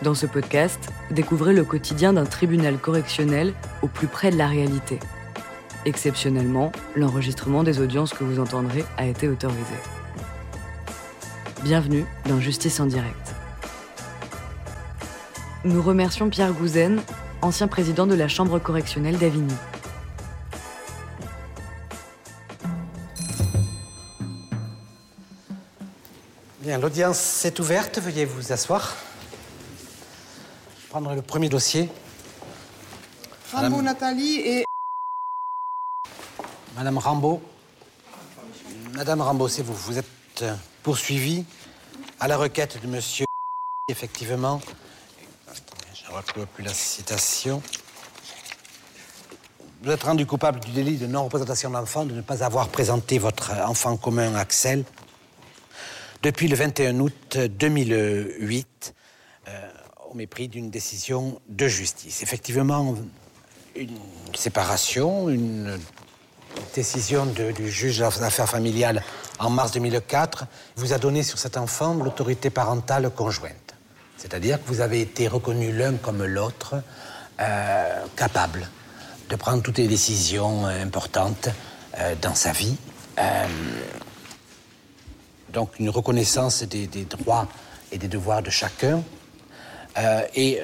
Dans ce podcast, découvrez le quotidien d'un tribunal correctionnel au plus près de la réalité. Exceptionnellement, l'enregistrement des audiences que vous entendrez a été autorisé. Bienvenue dans Justice en direct. Nous remercions Pierre Gouzen, ancien président de la Chambre correctionnelle d'Avigny. Bien, l'audience est ouverte. Veuillez vous asseoir. Le premier dossier. Rambo Nathalie et Madame Rambaud. Madame Rambaud, c'est vous. Vous êtes euh, poursuivie à la requête de monsieur. Effectivement. Je ne retrouve plus la citation. Vous êtes rendu coupable du délit de non-représentation d'enfant, de ne pas avoir présenté votre enfant commun Axel depuis le 21 août 2008, euh, au mépris d'une décision de justice. Effectivement, une séparation, une décision du juge aux affaires familiales en mars 2004 vous a donné sur cet enfant l'autorité parentale conjointe. C'est-à-dire que vous avez été reconnus l'un comme l'autre euh, capables de prendre toutes les décisions euh, importantes euh, dans sa vie. Euh, donc une reconnaissance des, des droits et des devoirs de chacun. Euh, et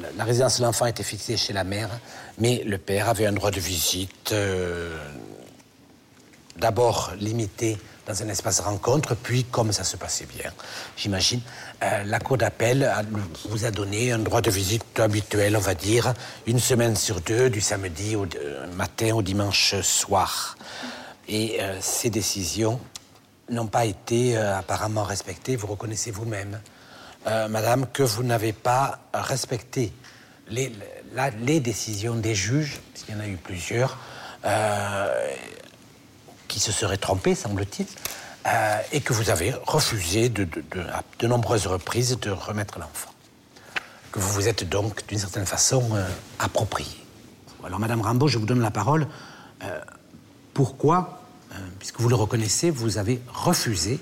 la, la résidence de l'enfant était fixée chez la mère, mais le père avait un droit de visite euh, d'abord limité dans un espace rencontre, puis comme ça se passait bien, j'imagine, euh, la cour d'appel vous a donné un droit de visite habituel, on va dire, une semaine sur deux, du samedi euh, matin au dimanche soir. Et euh, ces décisions n'ont pas été euh, apparemment respectées. Vous reconnaissez vous-même, euh, Madame, que vous n'avez pas respecté les, décisions des juges, puisqu'il y en a eu plusieurs, euh, qui se seraient trompés, semble-t-il, euh, et que vous avez refusé de, à de nombreuses reprises de remettre l'enfant. Que vous vous êtes donc, d'une certaine façon, approprié. Alors, Madame Rambaud, je vous donne la parole. Pourquoi, puisque vous le reconnaissez, vous avez refusé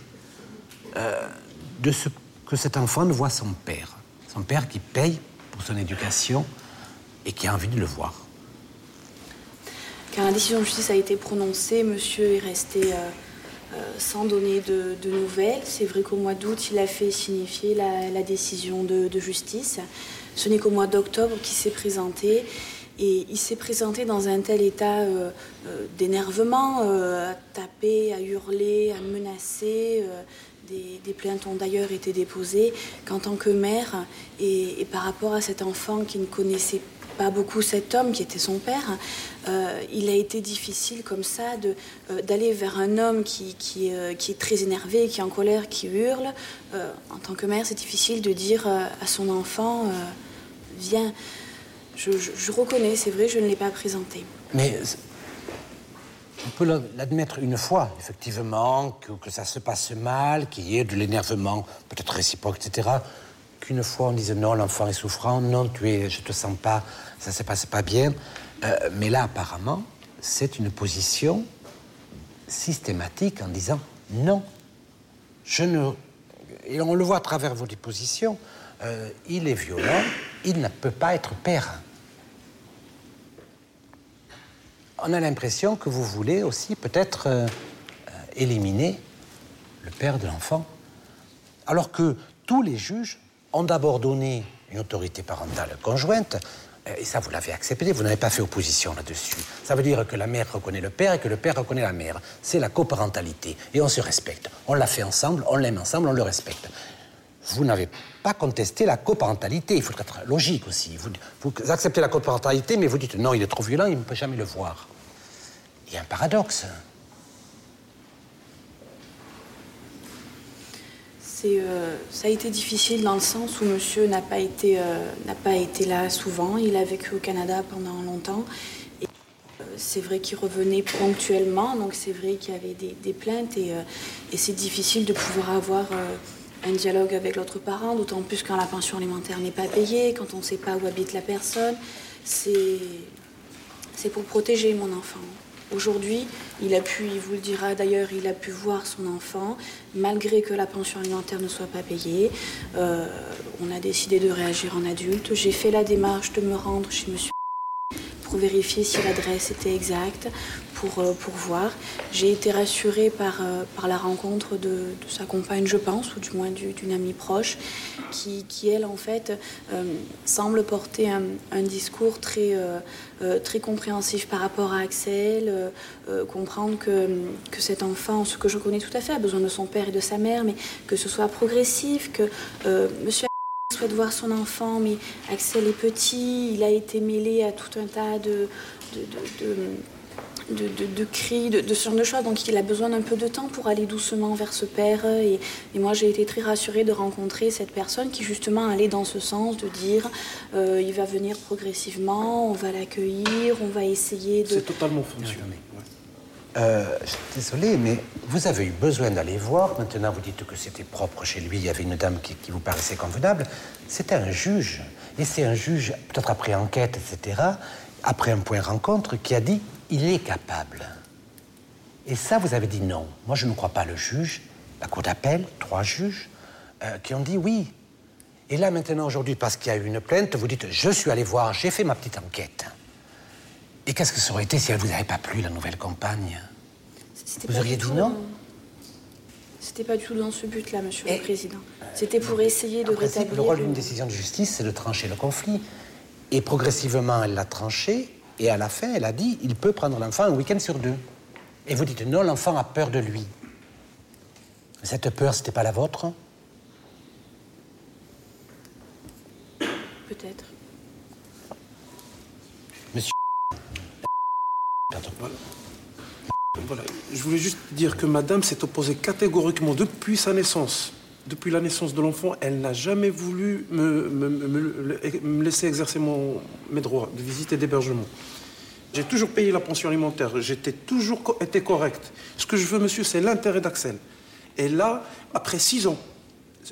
de ce, que cet enfant ne voit son père. Son père qui paye pour son éducation et qui a envie de le voir. Quand la décision de justice a été prononcée, monsieur est resté euh, euh, sans donner de, nouvelles. C'est vrai qu'au mois d'août, il a fait signifier la, décision de, justice. Ce n'est qu'au mois d'octobre qu'il s'est présenté. Et il s'est présenté dans un tel état euh, d'énervement, à taper, à hurler, à menacer. Des, plaintes ont d'ailleurs été déposées qu'en tant que mère, et, par rapport à cet enfant qui ne connaissait pas beaucoup cet homme qui était son père, euh, il a été difficile comme ça euh, d'aller vers un homme euh, qui est très énervé, qui est en colère, qui hurle. En tant que mère, c'est difficile de dire à son enfant, viens. Je, je- reconnais, c'est vrai, je ne l'ai pas présenté. Mais on peut la- l'admettre une fois, effectivement, que, que ça se passe mal, qu'il y ait de l'énervement, peut-être réciproque, etc. Qu'une fois on dise non, l'enfant est souffrant, non, tu es, je te sens pas, ça se passe pas bien. Euh, mais là, apparemment, c'est une position systématique en disant non, je ne. Et on le voit à travers vos dépositions, euh, il est violent, il ne peut pas être père. On a l'impression que vous voulez aussi peut-être euh, euh, éliminer le père de l'enfant. Alors que tous les juges ont d'abord donné une autorité parentale conjointe, euh, et ça vous l'avez accepté, vous n'avez pas fait opposition là-dessus. Ça veut dire que la mère reconnaît le père et que le père reconnaît la mère. C'est la coparentalité, et on se respecte. On l'a fait ensemble, on l'aime ensemble, on le respecte. Vous n'avez pas contesté la coparentalité, il faut être logique aussi. Vous, vous acceptez la coparentalité, mais vous dites non, il est trop violent, il ne peut jamais le voir. Il y a un paradoxe. Euh, ça a été difficile dans le sens où monsieur n'a pas, été, euh, n'a pas été là souvent. Il a vécu au Canada pendant longtemps. Euh, c'est vrai qu'il revenait ponctuellement, donc c'est vrai qu'il y avait des, plaintes et, c'est difficile de pouvoir avoir un dialogue avec l'autre parent, d'autant plus quand la pension alimentaire n'est pas payée, quand on ne sait pas où habite la personne. C'est, c'est pour protéger mon enfant. Aujourd'hui, il a pu, il vous le dira d'ailleurs, il a pu voir son enfant, malgré que la pension alimentaire ne soit pas payée. Euh, on a décidé de réagir en adulte. J'ai fait la démarche de me rendre chez monsieur vérifier si l'adresse était exacte, pour, euh, pour voir. J'ai été rassurée par, euh, par la rencontre de, sa compagne, je pense, ou du moins d'une amie proche, qui, qui, elle, en fait, euh, semble porter un, discours très, très compréhensif par rapport à Axel, comprendre que, que cet enfant, ce que je connais tout à fait, a besoin de son père et de sa mère, mais que ce soit progressif, que monsieur souhaite voir son enfant, mais Axel est petit, il a été mêlé à tout un tas de, de, de, de, de, de cris, de, ce genre de choses. Donc il a besoin d'un peu de temps pour aller doucement vers ce père. Et, et moi j'ai été très rassurée de rencontrer cette personne qui justement allait dans ce sens, de dire euh, il va venir progressivement, on va l'accueillir, on va essayer de... C'est totalement fonctionné. Ouais. Euh, désolé, mais vous avez eu besoin d'aller voir. Maintenant, vous dites que c'était propre chez lui. Il y avait une dame qui, qui vous paraissait convenable. C'était un juge. Et c'est un juge, peut-être après enquête, etc., après un point rencontre, qui a dit il est capable. Et ça, vous avez dit non. Moi, je ne crois pas le juge. La cour d'appel, trois juges, euh, qui ont dit oui. Et là, maintenant, aujourd'hui, parce qu'il y a eu une plainte, vous dites je suis allé voir, j'ai fait ma petite enquête. Et qu'est-ce que ça aurait été si elle vous avait pas plu, la nouvelle compagne Vous auriez dit non? C'était pas du tout dans ce but-là, monsieur Et le Président. C'était pour essayer de principe, rétablir... Le rôle d'une décision de justice, c'est de trancher le conflit. Et progressivement, elle l'a tranché, et à la fin, elle a dit, il peut prendre l'enfant un week-end sur deux. Et vous dites, non, l'enfant a peur de lui. Cette peur, c'était pas la vôtre? Peut-être. Voilà. Je voulais juste dire que madame s'est opposée catégoriquement depuis sa naissance. Depuis la naissance de l'enfant, elle n'a jamais voulu me, laisser exercer mon, mes droits de visite et d'hébergement. J'ai toujours payé la pension alimentaire, j'étais toujours été correct. Ce que je veux, monsieur, c'est l'intérêt d'Axel. Et là, après six ans,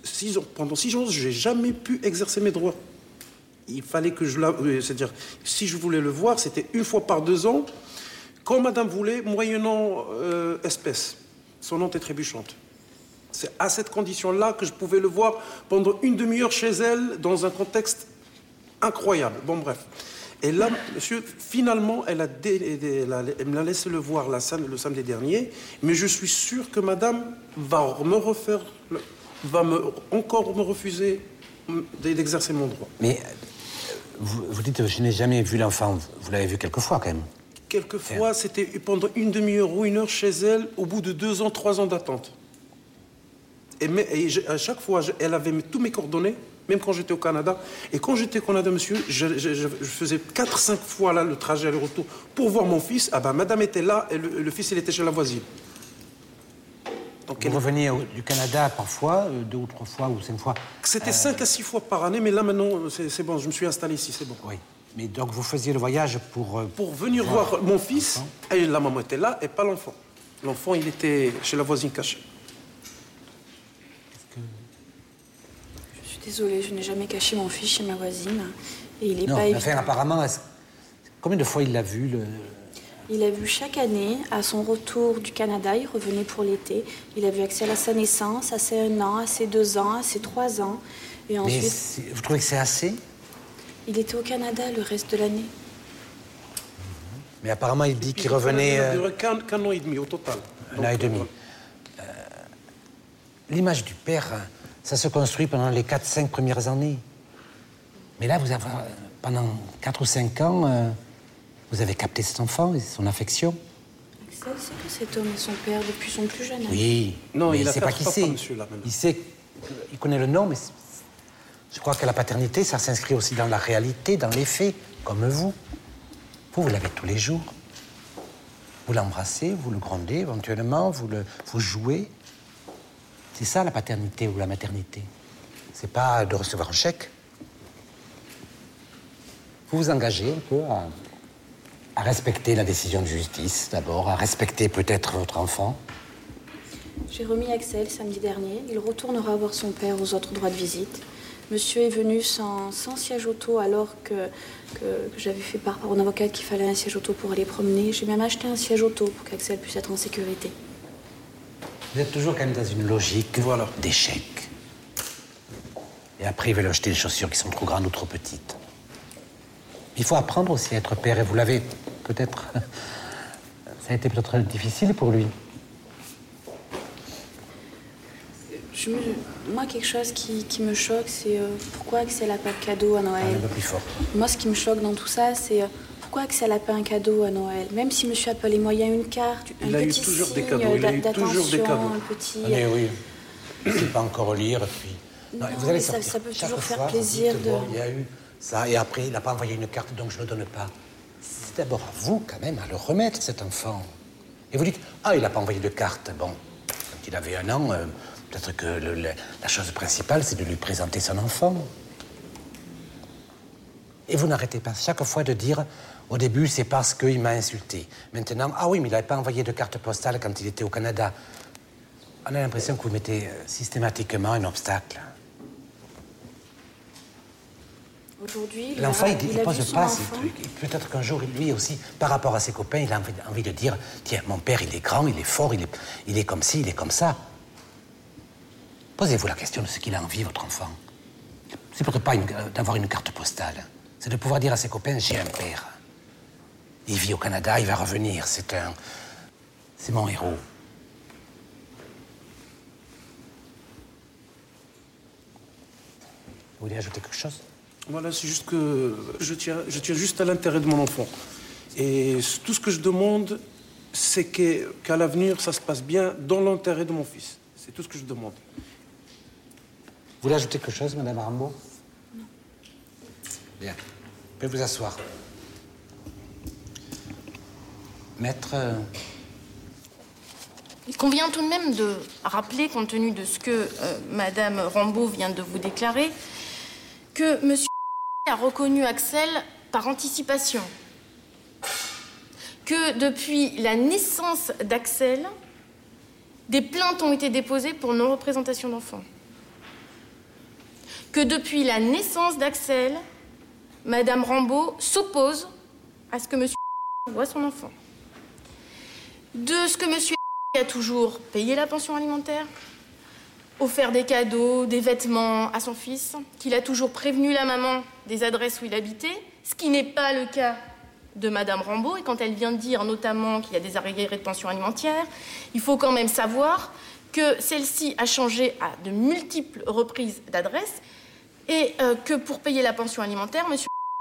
six ans pendant six ans, je n'ai jamais pu exercer mes droits. Il fallait que je la... C'est-à-dire, si je voulais le voir, c'était une fois par deux ans, quand madame voulait, moyennant euh, espèce, sonnante et trébuchante. C'est à cette condition-là que je pouvais le voir pendant une demi-heure chez elle, dans un contexte incroyable. Bon, bref. Et là, monsieur, finalement, elle, a elle, me l'a laissé le voir la, le samedi dernier, mais je suis sûr que madame va me refaire, va me, encore me refuser d'exercer mon droit. Mais vous, vous dites, je n'ai jamais vu l'enfant. Vous l'avez vu quelques fois, quand même Quelquefois, c'était pendant une demi-heure ou une heure chez elle, au bout de deux ans, trois ans d'attente. Et, mais, et je, à chaque fois, je, elle avait tous mes coordonnées, même quand j'étais au Canada. Et quand j'étais au Canada, monsieur, je, faisais 4-5 fois là, le trajet aller-retour pour voir mon fils. Ah ben, madame était là et le, le fils, il était chez la voisine. Donc, Vous elle... reveniez du Canada parfois, euh, deux ou trois fois ou cinq fois C'était euh... cinq à six fois par année, mais là maintenant, c'est bon, je me suis installé ici, c'est bon. Oui. Mais donc vous faisiez le voyage pour... Euh, pour venir voir, voir mon fils, et la maman était là, et pas l'enfant. L'enfant, il était chez la voisine cachée. Que... Je suis désolée, je n'ai jamais caché mon fils chez ma voisine. Et il est non, pas évident. Enfin, apparemment, combien de fois il l'a vu le... Il a vu chaque année, à son retour du Canada, il revenait pour l'été. Il a vu Axel à sa naissance, à ses un an, à ses deux ans, à ses trois ans. Et ensuite... Mais vous trouvez que c'est assez? Il était au Canada le reste de l'année. Mais apparemment, il dit qu'il revenait. Euh... Qu'un qu an et demi au total. Un an et demi. Euh, L'image du père, ça se construit pendant les 4-5 premières années. Mais là, vous avez, pendant 4 ou 5 ans, euh, vous avez capté cet enfant et son affection. Axel sait que cet homme est son père depuis son plus jeune âge? Oui, non, mais il ne sait pas qui c'est. Il sait, il connaît le nom, mais je crois que la paternité, ça s'inscrit aussi dans la réalité, dans les faits, comme vous. Vous, vous l'avez tous les jours. Vous l'embrassez, vous le grondez éventuellement, vous, le, vous jouez. C'est ça la paternité ou la maternité. C'est pas de recevoir un chèque. Vous vous engagez un peu à, à respecter la décision de justice, d'abord, à respecter peut-être votre enfant. J'ai remis Axel samedi dernier. Il retournera voir son père aux autres droits de visite. Monsieur est venu sans, siège auto alors que, que, j'avais fait part par mon avocate qu'il fallait un siège auto pour aller promener. J'ai même acheté un siège auto pour qu'Axel puisse être en sécurité. Vous êtes toujours quand même dans une logique voilà. d'échec. Et après, il veut lui acheter des chaussures qui sont trop grandes ou trop petites. Il faut apprendre aussi à être père, et vous l'avez peut-être. Ça a été peut-être difficile pour lui. Moi, quelque chose qui, me choque, c'est euh, pourquoi Axel n'a pas de cadeau à Noël? Ah, plus fort. Moi, ce qui me choque dans tout ça, c'est euh, pourquoi Axel n'a pas un cadeau à Noël? Même si monsieur a pas les moyens, une carte, un il a petit eu toujours signe des cadeaux. Il a eu toujours des cadeaux. un petit... Ah, mais oui, il ne pas encore lire, puis... Non, vous allez sortir. Ça, peut toujours faire plaisir de... il y a eu ça, et après, il n'a pas envoyé une carte, donc je ne le donne pas. C'est d'abord à vous, quand même, à le remettre, cet enfant. Et vous dites, ah, il n'a pas envoyé de carte. Bon, quand il avait un an... Euh, Peut-être que la chose principale, c'est de lui présenter son enfant. Et vous n'arrêtez pas chaque fois de dire, au début, c'est parce qu'il m'a insulté. Maintenant, ah oui, mais il n'avait pas envoyé de carte postale quand il était au Canada. On a l'impression que vous mettez euh, systématiquement un obstacle. Aujourd'hui, l'enfant, il ne pose pas ces trucs. Peut-être qu'un jour, lui aussi, par rapport à ses copains, il a envie, de dire Tiens, mon père, il est grand, il est fort, il est, il est comme ci, il est comme ça. Posez-vous la question de ce qu'il a envie, votre enfant. C'est peut-être pas d'avoir une carte postale. C'est de pouvoir dire à ses copains J'ai un père. Il vit au Canada, il va revenir. C'est un. C'est mon héros. Vous voulez ajouter quelque chose? Voilà, c'est juste que je tiens, je tiens juste à l'intérêt de mon enfant. Et tout ce que je demande, c'est qu'à l'avenir, ça se passe bien dans l'intérêt de mon fils. C'est tout ce que je demande. Vous voulez ajouter quelque chose, Madame Rambaud Non. Bien. Vous pouvez vous asseoir. Maître. Euh, Il convient tout de même de rappeler, compte tenu de ce que euh, Madame Rambaud vient de vous déclarer, que Monsieur a reconnu Axel par anticipation. Que depuis la naissance d'Axel, des plaintes ont été déposées pour non-représentation d'enfants que depuis la naissance d'Axel, Madame Rambaud s'oppose à ce que Monsieur voit son enfant. De ce que Monsieur a toujours payé la pension alimentaire, offert des cadeaux, des vêtements à son fils, qu'il a toujours prévenu la maman des adresses où il habitait, ce qui n'est pas le cas de Madame Rambaud. Et quand elle vient de dire notamment qu'il y a des arriérés de pension alimentaire, il faut quand même savoir que celle-ci a changé à de multiples reprises d'adresse et euh, que pour payer la pension alimentaire, M.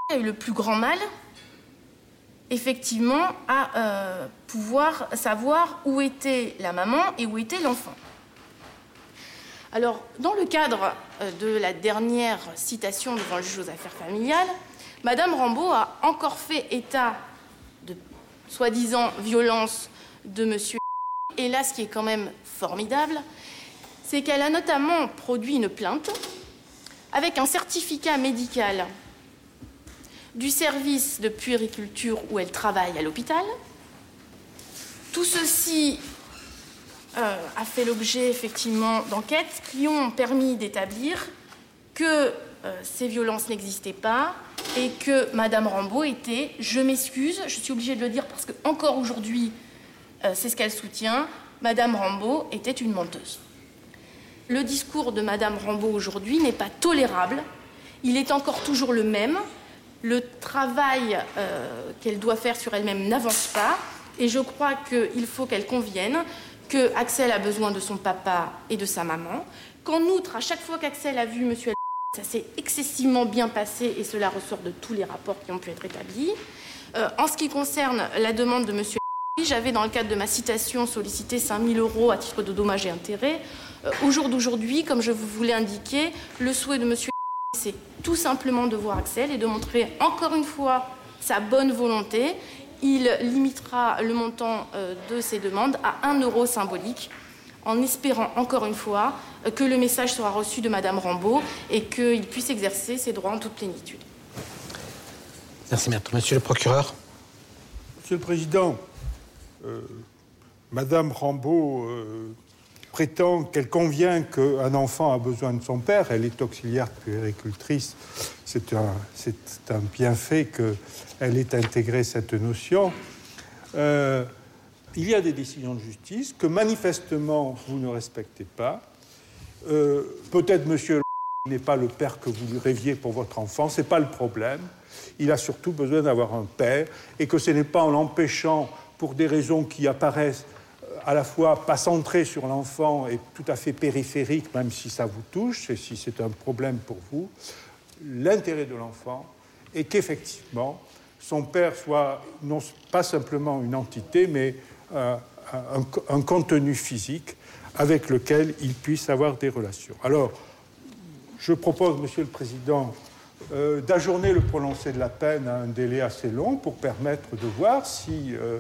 a eu le plus grand mal, effectivement, à euh, pouvoir savoir où était la maman et où était l'enfant. Alors, dans le cadre euh, de la dernière citation devant le juge aux affaires familiales, Madame Rambaud a encore fait état de soi-disant violence de Monsieur. Et là, ce qui est quand même formidable, c'est qu'elle a notamment produit une plainte avec un certificat médical du service de puériculture où elle travaille à l'hôpital. Tout ceci euh, a fait l'objet effectivement d'enquêtes qui ont permis d'établir que euh, ces violences n'existaient pas et que Madame Rambaud était, je m'excuse, je suis obligée de le dire parce que encore aujourd'hui, euh, c'est ce qu'elle soutient, Madame Rambaud était une menteuse le discours de Madame Rambaud aujourd'hui n'est pas tolérable. Il est encore toujours le même. Le travail euh, qu'elle doit faire sur elle-même n'avance pas. Et je crois qu'il faut qu'elle convienne que Axel a besoin de son papa et de sa maman. Qu'en outre, à chaque fois qu'Axel a vu Monsieur ça s'est excessivement bien passé et cela ressort de tous les rapports qui ont pu être établis. Euh, en ce qui concerne la demande de Monsieur j'avais, dans le cadre de ma citation, sollicité 5 000 euros à titre de dommages et intérêts. Euh, au jour d'aujourd'hui, comme je vous voulais indiquer, le souhait de monsieur c'est tout simplement de voir Axel et de montrer encore une fois sa bonne volonté. Il limitera le montant euh, de ses demandes à 1 euro symbolique en espérant encore une fois euh, que le message sera reçu de Madame Rambaud et qu'il puisse exercer ses droits en toute plénitude. Merci, maître. Monsieur le procureur. Monsieur le Président, Madame Rambaud prétend qu'elle convient qu'un enfant a besoin de son père. Elle est auxiliaire puéricultrice. C'est un, un, bienfait qu'elle ait intégré cette notion. Euh, il y a des décisions de justice que manifestement vous ne respectez pas. Euh, peut-être monsieur n'est pas le père que vous rêviez pour votre enfant, ce n'est pas le problème. Il a surtout besoin d'avoir un père et que ce n'est pas en l'empêchant, pour des raisons qui apparaissent à la fois pas centrées sur l'enfant et tout à fait périphériques, même si ça vous touche et si c'est un problème pour vous, l'intérêt de l'enfant est qu'effectivement son père soit non pas simplement une entité, mais euh, un, contenu physique avec lequel il puisse avoir des relations. Alors, je propose, Monsieur le Président, euh, d'ajourner le prononcé de la peine à un délai assez long pour permettre de voir si euh,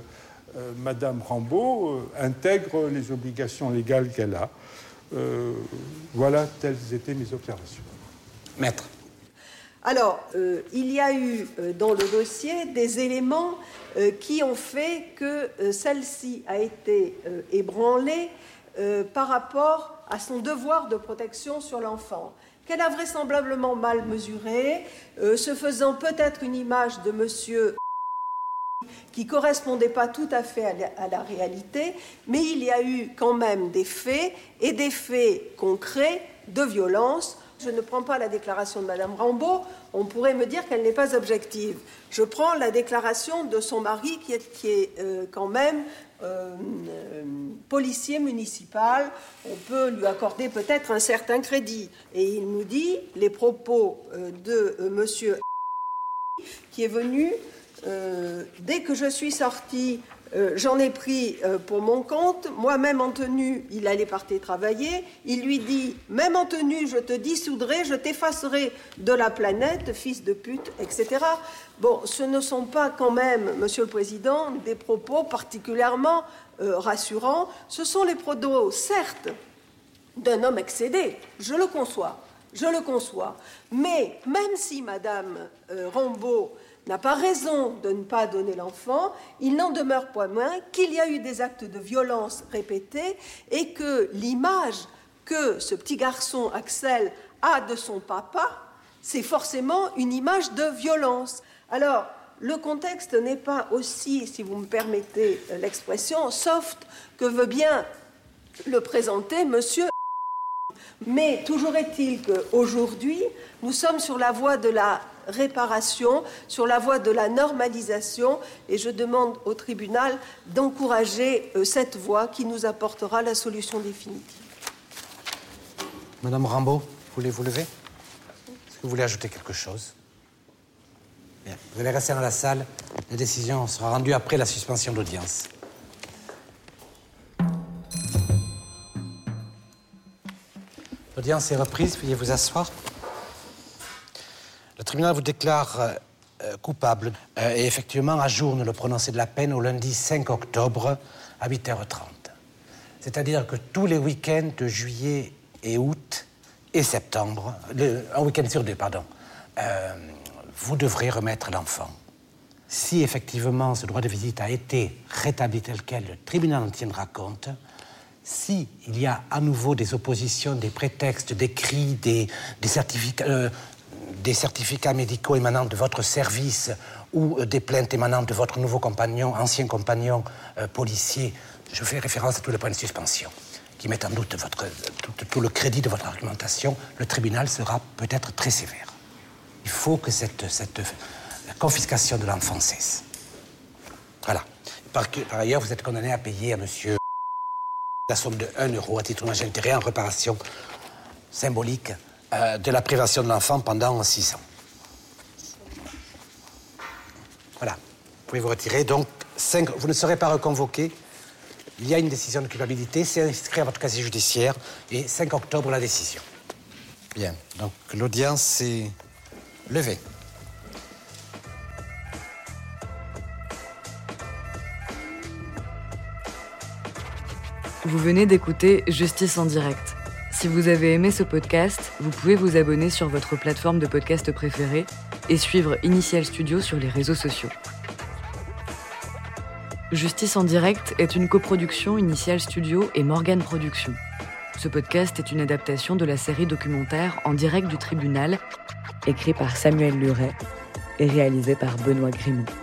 Madame Rambaud intègre les obligations légales qu'elle a. voilà, telles étaient mes observations. Maître. Alors, il y a eu dans le dossier des éléments qui ont fait que celle-ci a été ébranlée par rapport à son devoir de protection sur l'enfant qu'elle a vraisemblablement mal mesuré, euh, se faisant peut-être une image de monsieur qui correspondait pas tout à fait à la, réalité, mais il y a eu quand même des faits et des faits concrets de violence. Je ne prends pas la déclaration de Madame Rambaud, on pourrait me dire qu'elle n'est pas objective. Je prends la déclaration de son mari qui est, qui est euh, quand même euh, euh, policier municipal, on peut lui accorder peut-être un certain crédit. Et il nous dit les propos de monsieur qui est venu dès que je suis sorti euh, j'en ai pris euh, pour mon compte. Moi-même en tenue, il allait partir travailler. Il lui dit Même en tenue, je te dissoudrai, je t'effacerai de la planète, fils de pute, etc. Bon, ce ne sont pas quand même, Monsieur le Président, des propos particulièrement euh, rassurants. Ce sont les propos, certes, d'un homme excédé, je le conçois. Je le conçois. Mais même si Madame Rambaud n'a pas raison de ne pas donner l'enfant, il n'en demeure point moins qu'il y a eu des actes de violence répétés et que l'image que ce petit garçon Axel a de son papa, c'est forcément une image de violence. Alors, le contexte n'est pas aussi, si vous me permettez l'expression, soft que veut bien le présenter monsieur. Mais toujours est-il qu'aujourd'hui, nous sommes sur la voie de la réparation, sur la voie de la normalisation, et je demande au tribunal d'encourager euh, cette voie qui nous apportera la solution définitive. Madame Rambaud, voulez-vous lever? Est-ce que vous voulez ajouter quelque chose? Bien. Vous allez rester dans la salle. La décision sera rendue après la suspension d'audience. L'audience est reprise. Veuillez vous asseoir. Le tribunal vous déclare euh, euh, coupable euh, et effectivement ajourne le prononcé de la peine au lundi 5 octobre à 8h30. C'est-à-dire que tous les week-ends de juillet et août et septembre, un week-end sur deux, pardon, vous devrez remettre l'enfant. Si effectivement ce droit de visite a été rétabli tel quel, le tribunal en tiendra compte. Si il y a à nouveau des oppositions, des prétextes, des cris, des, certificats, des certificats médicaux émanant de votre service ou euh, des plaintes émanant de votre nouveau compagnon, ancien compagnon euh, policier, je fais référence à tous les points de suspension qui mettent en doute tout, le crédit de votre argumentation, le tribunal sera peut-être très sévère. Il faut que cette, confiscation de l'enfant cesse. Voilà. Par, par, ailleurs, vous êtes condamné à payer à monsieur la somme de 1 euro à titre d'intérêt en réparation symbolique euh, de la privation de l'enfant pendant six ans. Voilà. Vous pouvez vous retirer. Donc, vous ne serez pas reconvoqué. Il y a une décision de culpabilité, c'est inscrit à votre casier judiciaire, et 5 octobre, la décision. Bien. Donc, l'audience est levée. Vous venez d'écouter Justice en direct si vous avez aimé ce podcast, vous pouvez vous abonner sur votre plateforme de podcast préférée et suivre Initial Studio sur les réseaux sociaux. Justice en direct est une coproduction Initial Studio et Morgan Productions. Ce podcast est une adaptation de la série documentaire En direct du tribunal, écrit par Samuel Luret et réalisé par Benoît Grimaud.